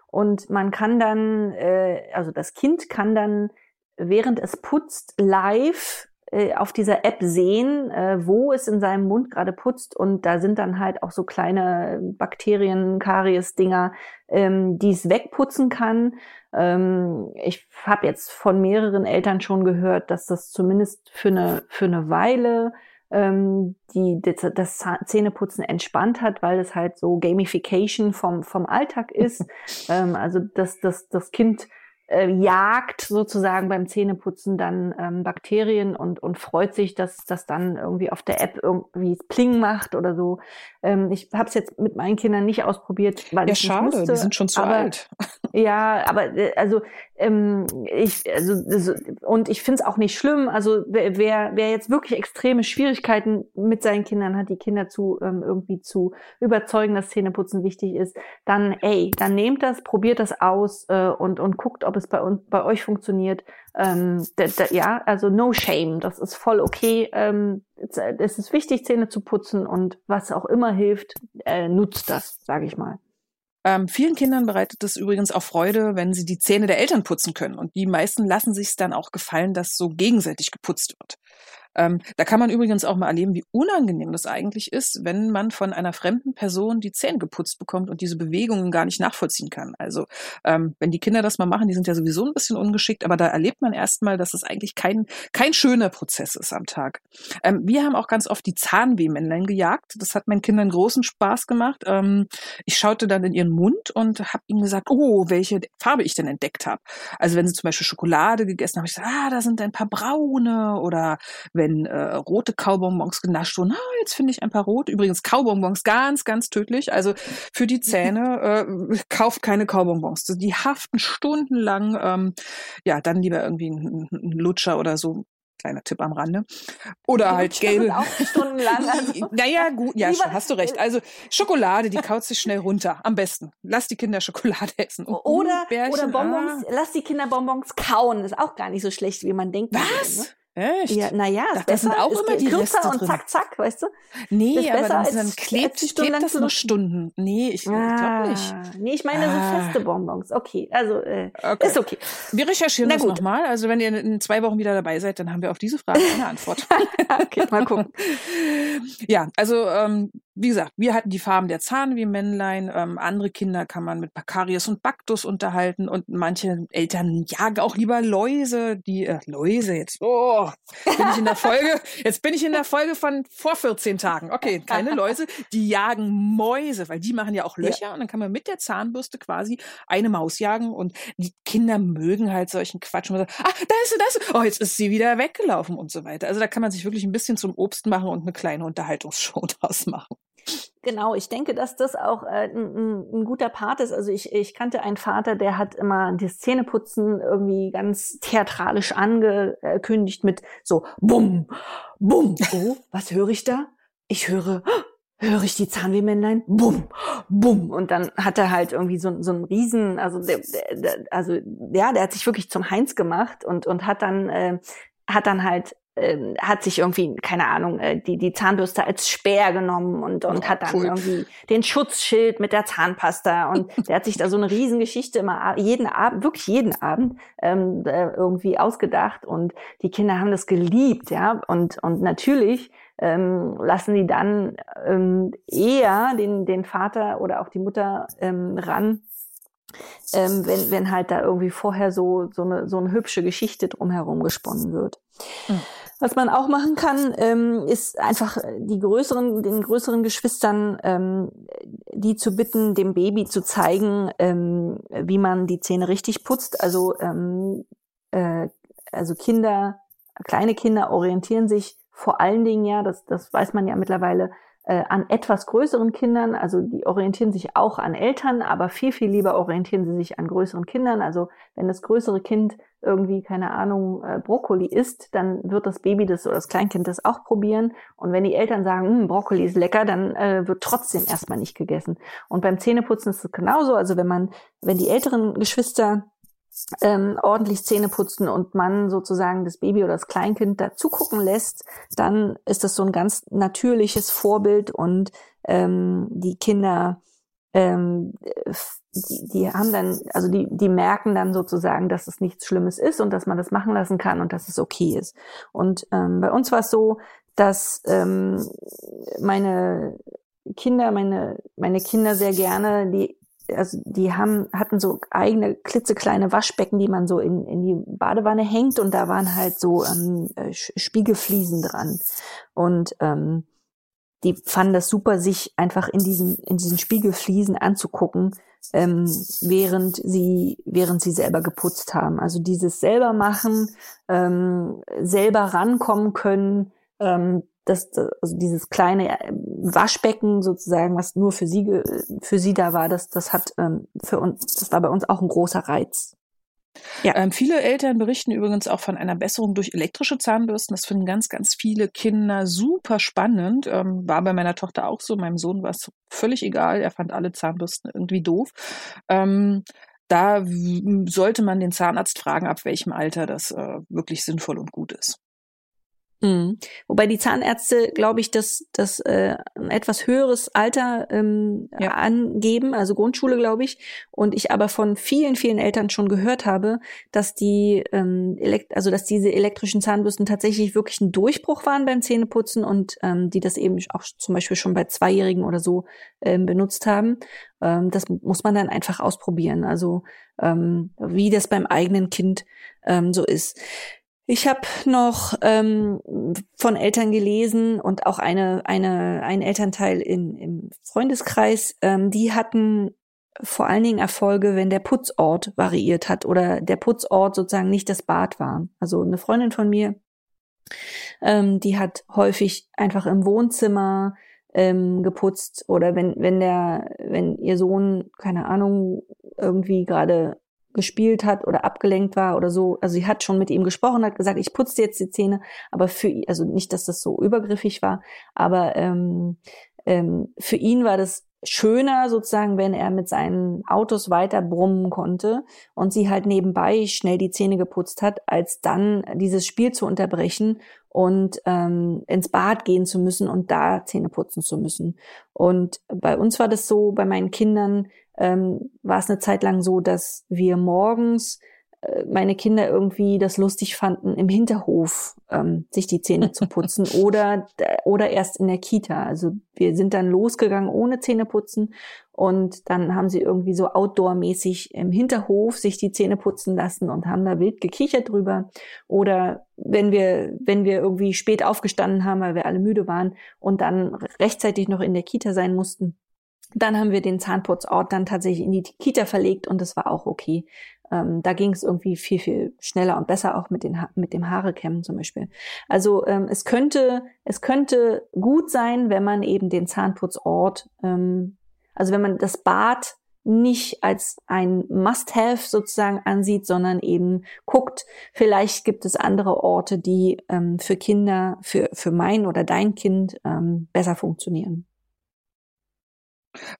und man kann dann, äh, also das Kind kann dann während es putzt live äh, auf dieser App sehen, äh, wo es in seinem Mund gerade putzt. Und da sind dann halt auch so kleine Bakterien, Karies-Dinger, ähm, die es wegputzen kann. Ähm, ich habe jetzt von mehreren Eltern schon gehört, dass das zumindest für eine, für eine Weile ähm, die, das, das Zähneputzen entspannt hat, weil es halt so Gamification vom, vom Alltag ist. ähm, also dass das, das Kind äh, jagt sozusagen beim Zähneputzen dann ähm, Bakterien und, und freut sich, dass das dann irgendwie auf der App irgendwie Pling macht oder so. Ähm, ich habe es jetzt mit meinen Kindern nicht ausprobiert, weil ja, ich schade, nicht musste, die sind schon zu aber, alt. Ja, aber äh, also ähm, ich also und ich finde es auch nicht schlimm. Also wer, wer jetzt wirklich extreme Schwierigkeiten mit seinen Kindern hat, die Kinder zu ähm, irgendwie zu überzeugen, dass Zähneputzen wichtig ist, dann ey, dann nehmt das, probiert das aus äh, und und guckt, ob es bei uns bei euch funktioniert. Ähm, da, da, ja, also no shame, das ist voll okay. Ähm, es ist wichtig, Zähne zu putzen und was auch immer hilft, äh, nutzt das, sage ich mal. Ähm, vielen Kindern bereitet es übrigens auch Freude, wenn sie die Zähne der Eltern putzen können. Und die meisten lassen sich es dann auch gefallen, dass so gegenseitig geputzt wird. Ähm, da kann man übrigens auch mal erleben, wie unangenehm das eigentlich ist, wenn man von einer fremden Person die Zähne geputzt bekommt und diese Bewegungen gar nicht nachvollziehen kann. Also ähm, wenn die Kinder das mal machen, die sind ja sowieso ein bisschen ungeschickt, aber da erlebt man erstmal, dass es eigentlich kein, kein schöner Prozess ist am Tag. Ähm, wir haben auch ganz oft die Zahnwehmännlein gejagt. Das hat meinen Kindern großen Spaß gemacht. Ähm, ich schaute dann in ihren Mund und habe ihnen gesagt, oh, welche Farbe ich denn entdeckt habe. Also wenn sie zum Beispiel Schokolade gegessen haben, ich gesagt, ah, da sind ein paar braune oder wenn äh, rote Kaubonbons genascht wurden. Ah, jetzt finde ich ein paar rot. Übrigens Kaubonbons ganz, ganz tödlich. Also für die Zähne äh, kauft keine Kaubonbons. Die haften stundenlang. Ähm, ja, dann lieber irgendwie ein, ein Lutscher oder so kleiner Tipp am Rande. Oder halt gelbe. Auch stundenlang. Also. naja, gut, ja, Lieber, hast du recht. Also Schokolade, die kaut sich schnell runter. Am besten. Lass die Kinder Schokolade essen. Und oder, oder Bonbons, ah. lass die Kinder Bonbons kauen. ist auch gar nicht so schlecht, wie man denkt. Was? Echt? Ja, naja, das, das sind auch immer die Reste und drin. zack, zack, weißt du? Nee, aber dann, dann klebt, klebt das noch Stunden. Nee, ich, ah, ich glaube nicht. Nee, ich meine ah. so feste Bonbons. Okay, also äh, okay. ist okay. Wir recherchieren Na das nochmal. Also wenn ihr in zwei Wochen wieder dabei seid, dann haben wir auf diese Frage eine Antwort. okay, mal gucken. ja, also ähm, wie gesagt, wir hatten die Farben der Zahn wie Männlein. Ähm, andere Kinder kann man mit Bacarius und Bactus unterhalten und manche Eltern jagen auch lieber Läuse. Die äh, Läuse jetzt. Oh, bin ich in der Folge. Jetzt bin ich in der Folge von vor 14 Tagen. Okay, keine Läuse. Die jagen Mäuse, weil die machen ja auch Löcher ja. und dann kann man mit der Zahnbürste quasi eine Maus jagen und die Kinder mögen halt solchen Quatsch. Und man sagt, ah, da ist sie, da ist sie. Oh, jetzt ist sie wieder weggelaufen und so weiter. Also da kann man sich wirklich ein bisschen zum Obst machen und eine kleine Unterhaltungsshow draus machen. Genau, ich denke, dass das auch äh, ein, ein, guter Part ist. Also ich, ich kannte einen Vater, der hat immer das Zähneputzen irgendwie ganz theatralisch angekündigt mit so Bumm, Bumm. Oh, was höre ich da? Ich höre, höre ich die Zahnwehmännlein? Bumm, Bumm. Und dann hat er halt irgendwie so, so einen Riesen, also der, der, also ja, der hat sich wirklich zum Heinz gemacht und und hat dann äh, hat dann halt äh, hat sich irgendwie, keine Ahnung, äh, die, die Zahnbürste als Speer genommen und, und oh, hat dann cool. irgendwie den Schutzschild mit der Zahnpasta und der hat sich da so eine Riesengeschichte immer jeden Abend, wirklich jeden Abend ähm, äh, irgendwie ausgedacht und die Kinder haben das geliebt, ja, und, und natürlich ähm, lassen die dann ähm, eher den, den Vater oder auch die Mutter ähm, ran, ähm, wenn, wenn halt da irgendwie vorher so, so, eine, so eine hübsche Geschichte drumherum gesponnen wird. Mhm. Was man auch machen kann, ähm, ist einfach die größeren, den größeren Geschwistern, ähm, die zu bitten, dem Baby zu zeigen, ähm, wie man die Zähne richtig putzt. Also, ähm, äh, also Kinder, kleine Kinder orientieren sich vor allen Dingen ja, das, das weiß man ja mittlerweile, äh, an etwas größeren Kindern, also die orientieren sich auch an Eltern, aber viel, viel lieber orientieren sie sich an größeren Kindern. Also wenn das größere Kind irgendwie, keine Ahnung, äh, Brokkoli isst, dann wird das Baby das oder das Kleinkind das auch probieren. Und wenn die Eltern sagen, hm, Brokkoli ist lecker, dann äh, wird trotzdem erstmal nicht gegessen. Und beim Zähneputzen ist es genauso. Also wenn man, wenn die älteren Geschwister ähm, ordentlich Zähne putzen und man sozusagen das Baby oder das Kleinkind dazu gucken lässt, dann ist das so ein ganz natürliches Vorbild und ähm, die Kinder, ähm, die, die haben dann, also die, die merken dann sozusagen, dass es nichts Schlimmes ist und dass man das machen lassen kann und dass es okay ist. Und ähm, bei uns war es so, dass ähm, meine Kinder, meine, meine Kinder sehr gerne die also die haben, hatten so eigene klitzekleine Waschbecken, die man so in, in die Badewanne hängt und da waren halt so ähm, äh, Spiegelfliesen dran. Und ähm, die fanden das super, sich einfach in diesen, in diesen Spiegelfliesen anzugucken, ähm, während sie, während sie selber geputzt haben. Also dieses selber machen, ähm, selber rankommen können, ähm, das, also dieses kleine äh, Waschbecken sozusagen, was nur für sie für sie da war, das das hat ähm, für uns, das war bei uns auch ein großer Reiz. Ja. Ähm, viele Eltern berichten übrigens auch von einer Besserung durch elektrische Zahnbürsten. Das finden ganz, ganz viele Kinder super spannend. Ähm, war bei meiner Tochter auch so. Meinem Sohn war es völlig egal. Er fand alle Zahnbürsten irgendwie doof. Ähm, da sollte man den Zahnarzt fragen, ab welchem Alter das äh, wirklich sinnvoll und gut ist. Mhm. Wobei die Zahnärzte, glaube ich, das, das äh, ein etwas höheres Alter ähm, ja. angeben, also Grundschule, glaube ich. Und ich aber von vielen, vielen Eltern schon gehört habe, dass die, ähm, elekt also dass diese elektrischen Zahnbürsten tatsächlich wirklich ein Durchbruch waren beim Zähneputzen und ähm, die das eben auch zum Beispiel schon bei Zweijährigen oder so ähm, benutzt haben. Ähm, das muss man dann einfach ausprobieren. Also ähm, wie das beim eigenen Kind ähm, so ist. Ich habe noch ähm, von Eltern gelesen und auch eine, eine, ein Elternteil in, im Freundeskreis, ähm, die hatten vor allen Dingen Erfolge, wenn der Putzort variiert hat oder der Putzort sozusagen nicht das Bad war. Also eine Freundin von mir, ähm, die hat häufig einfach im Wohnzimmer ähm, geputzt oder wenn wenn der wenn ihr Sohn keine Ahnung irgendwie gerade gespielt hat oder abgelenkt war oder so. Also sie hat schon mit ihm gesprochen, hat gesagt, ich putze jetzt die Zähne, aber für ihn, also nicht, dass das so übergriffig war, aber ähm, ähm, für ihn war das schöner sozusagen, wenn er mit seinen Autos weiter brummen konnte und sie halt nebenbei schnell die Zähne geputzt hat, als dann dieses Spiel zu unterbrechen und ähm, ins Bad gehen zu müssen und da Zähne putzen zu müssen. Und bei uns war das so, bei meinen Kindern, ähm, war es eine Zeit lang so, dass wir morgens äh, meine Kinder irgendwie das lustig fanden, im Hinterhof ähm, sich die Zähne zu putzen oder, oder erst in der Kita. Also wir sind dann losgegangen ohne Zähne putzen und dann haben sie irgendwie so outdoor-mäßig im Hinterhof sich die Zähne putzen lassen und haben da wild gekichert drüber. Oder wenn wir, wenn wir irgendwie spät aufgestanden haben, weil wir alle müde waren und dann rechtzeitig noch in der Kita sein mussten, dann haben wir den Zahnputzort dann tatsächlich in die Kita verlegt und das war auch okay. Ähm, da ging es irgendwie viel, viel schneller und besser auch mit, den ha mit dem Haarekämmen zum Beispiel. Also ähm, es könnte, es könnte gut sein, wenn man eben den Zahnputzort, ähm, also wenn man das Bad nicht als ein Must-Have sozusagen ansieht, sondern eben guckt, vielleicht gibt es andere Orte, die ähm, für Kinder, für, für mein oder dein Kind ähm, besser funktionieren.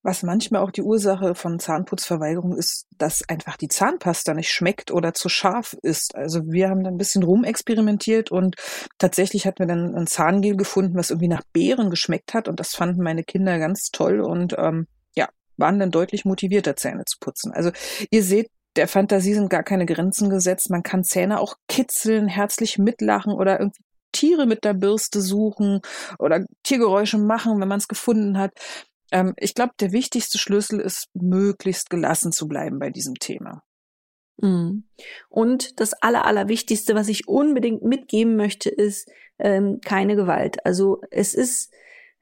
Was manchmal auch die Ursache von Zahnputzverweigerung ist, dass einfach die Zahnpasta nicht schmeckt oder zu scharf ist. Also wir haben da ein bisschen rumexperimentiert und tatsächlich hatten wir dann ein Zahngel gefunden, was irgendwie nach Beeren geschmeckt hat und das fanden meine Kinder ganz toll und ähm, ja, waren dann deutlich motivierter, Zähne zu putzen. Also ihr seht, der Fantasie sind gar keine Grenzen gesetzt. Man kann Zähne auch kitzeln, herzlich mitlachen oder irgendwie Tiere mit der Bürste suchen oder Tiergeräusche machen, wenn man es gefunden hat. Ähm, ich glaube, der wichtigste Schlüssel ist, möglichst gelassen zu bleiben bei diesem Thema. Mhm. Und das Aller, Allerwichtigste, was ich unbedingt mitgeben möchte, ist ähm, keine Gewalt. Also es ist,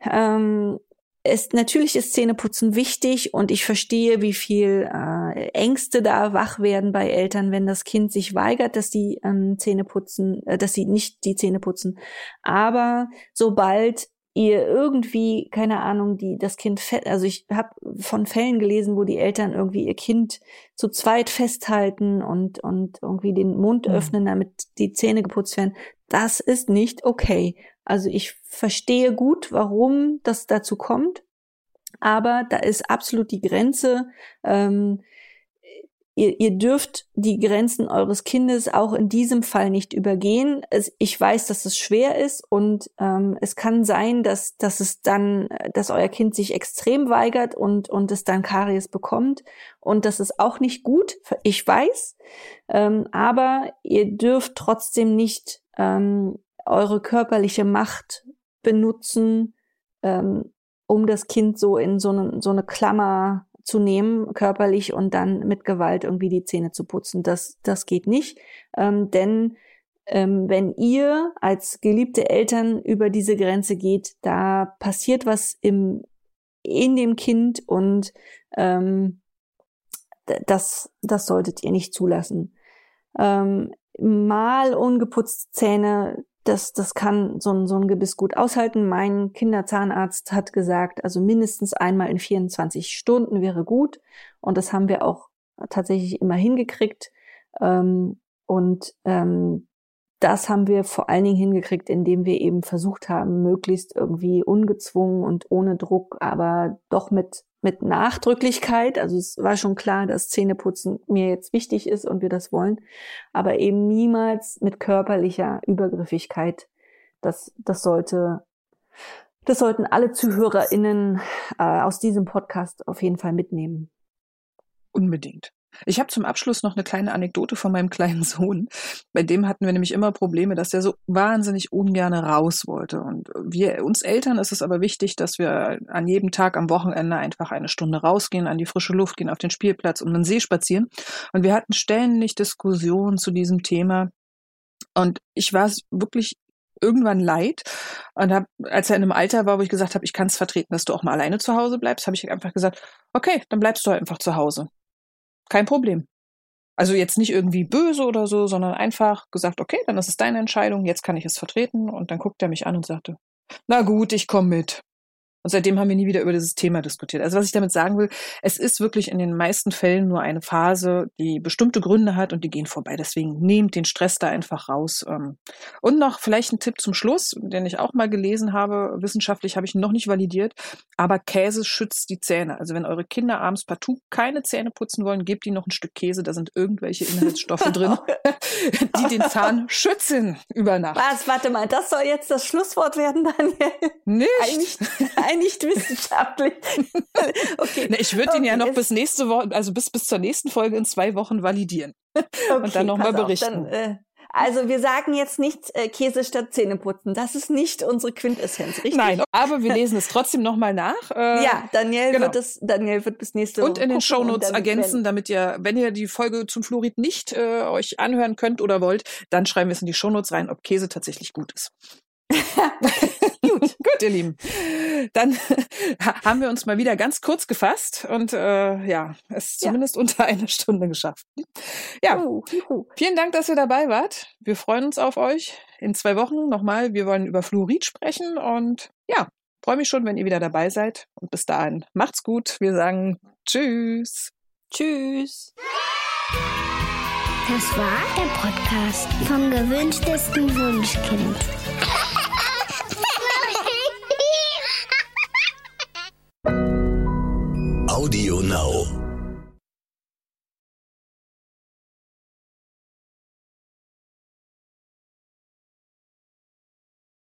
ähm, es, natürlich ist Zähneputzen wichtig und ich verstehe, wie viel äh, Ängste da wach werden bei Eltern, wenn das Kind sich weigert, dass die ähm, Zähne putzen, äh, dass sie nicht die Zähne putzen. Aber sobald ihr irgendwie, keine Ahnung, die das Kind, also ich habe von Fällen gelesen, wo die Eltern irgendwie ihr Kind zu zweit festhalten und und irgendwie den Mund mhm. öffnen, damit die Zähne geputzt werden. Das ist nicht okay. Also ich verstehe gut, warum das dazu kommt, aber da ist absolut die Grenze. Ähm, Ihr, ihr dürft die Grenzen eures Kindes auch in diesem Fall nicht übergehen. Es, ich weiß, dass es schwer ist und ähm, es kann sein, dass, dass es dann, dass euer Kind sich extrem weigert und, und es dann Karies bekommt. Und das ist auch nicht gut, ich weiß. Ähm, aber ihr dürft trotzdem nicht ähm, eure körperliche Macht benutzen, ähm, um das Kind so in so eine, so eine Klammer zu nehmen, körperlich und dann mit Gewalt irgendwie die Zähne zu putzen. Das, das geht nicht. Ähm, denn ähm, wenn ihr als geliebte Eltern über diese Grenze geht, da passiert was im, in dem Kind und ähm, das, das solltet ihr nicht zulassen. Ähm, mal ungeputzte Zähne das, das kann so ein, so ein Gebiss gut aushalten. Mein Kinderzahnarzt hat gesagt, also mindestens einmal in 24 Stunden wäre gut. Und das haben wir auch tatsächlich immer hingekriegt. Ähm, und ähm, das haben wir vor allen Dingen hingekriegt, indem wir eben versucht haben, möglichst irgendwie ungezwungen und ohne Druck, aber doch mit mit Nachdrücklichkeit. Also es war schon klar, dass Zähneputzen mir jetzt wichtig ist und wir das wollen, aber eben niemals mit körperlicher Übergriffigkeit. Das, das sollte, das sollten alle ZuhörerInnen äh, aus diesem Podcast auf jeden Fall mitnehmen. Unbedingt. Ich habe zum Abschluss noch eine kleine Anekdote von meinem kleinen Sohn. Bei dem hatten wir nämlich immer Probleme, dass er so wahnsinnig ungern raus wollte. Und wir, uns Eltern ist es aber wichtig, dass wir an jedem Tag am Wochenende einfach eine Stunde rausgehen, an die frische Luft gehen, auf den Spielplatz, um den See spazieren. Und wir hatten ständig Diskussionen zu diesem Thema. Und ich war es wirklich irgendwann leid und hab, als er in einem Alter war, wo ich gesagt habe, ich kann es vertreten, dass du auch mal alleine zu Hause bleibst, habe ich einfach gesagt, okay, dann bleibst du halt einfach zu Hause kein Problem. Also jetzt nicht irgendwie böse oder so, sondern einfach gesagt, okay, dann ist es deine Entscheidung, jetzt kann ich es vertreten. Und dann guckt er mich an und sagte, na gut, ich komme mit. Und seitdem haben wir nie wieder über dieses Thema diskutiert. Also was ich damit sagen will, es ist wirklich in den meisten Fällen nur eine Phase, die bestimmte Gründe hat und die gehen vorbei. Deswegen nehmt den Stress da einfach raus. Ähm. Und noch vielleicht ein Tipp zum Schluss, den ich auch mal gelesen habe. Wissenschaftlich habe ich ihn noch nicht validiert. Aber Käse schützt die Zähne. Also wenn eure Kinder abends partout keine Zähne putzen wollen, gebt ihnen noch ein Stück Käse. Da sind irgendwelche Inhaltsstoffe drin, die den Zahn schützen über Nacht. Was? Warte mal, das soll jetzt das Schlusswort werden, Daniel? Nicht? Eigentlich, nicht wissenschaftlich. okay. Na, ich würde okay, ihn ja noch bis nächste Woche, also bis, bis zur nächsten Folge in zwei Wochen validieren. Okay, und dann nochmal berichten. Dann, äh, also wir sagen jetzt nicht äh, Käse statt Zähneputzen. Das ist nicht unsere Quintessenz, richtig? Nein, aber wir lesen es trotzdem nochmal nach. Äh, ja, Daniel genau. wird es, Daniel wird bis nächste Woche. Und in den Shownotes ergänzen, damit ihr, wenn ihr die Folge zum Fluorid nicht äh, euch anhören könnt oder wollt, dann schreiben wir es in die Shownotes rein, ob Käse tatsächlich gut ist. gut, gut, ihr Lieben. Dann haben wir uns mal wieder ganz kurz gefasst und äh, ja, es ja. zumindest unter einer Stunde geschafft. Ja, vielen Dank, dass ihr dabei wart. Wir freuen uns auf euch. In zwei Wochen nochmal. Wir wollen über Fluorid sprechen und ja, freue mich schon, wenn ihr wieder dabei seid. Und bis dahin, macht's gut. Wir sagen Tschüss. Tschüss. Das war der Podcast vom gewünschtesten Wunschkind. Audio Now.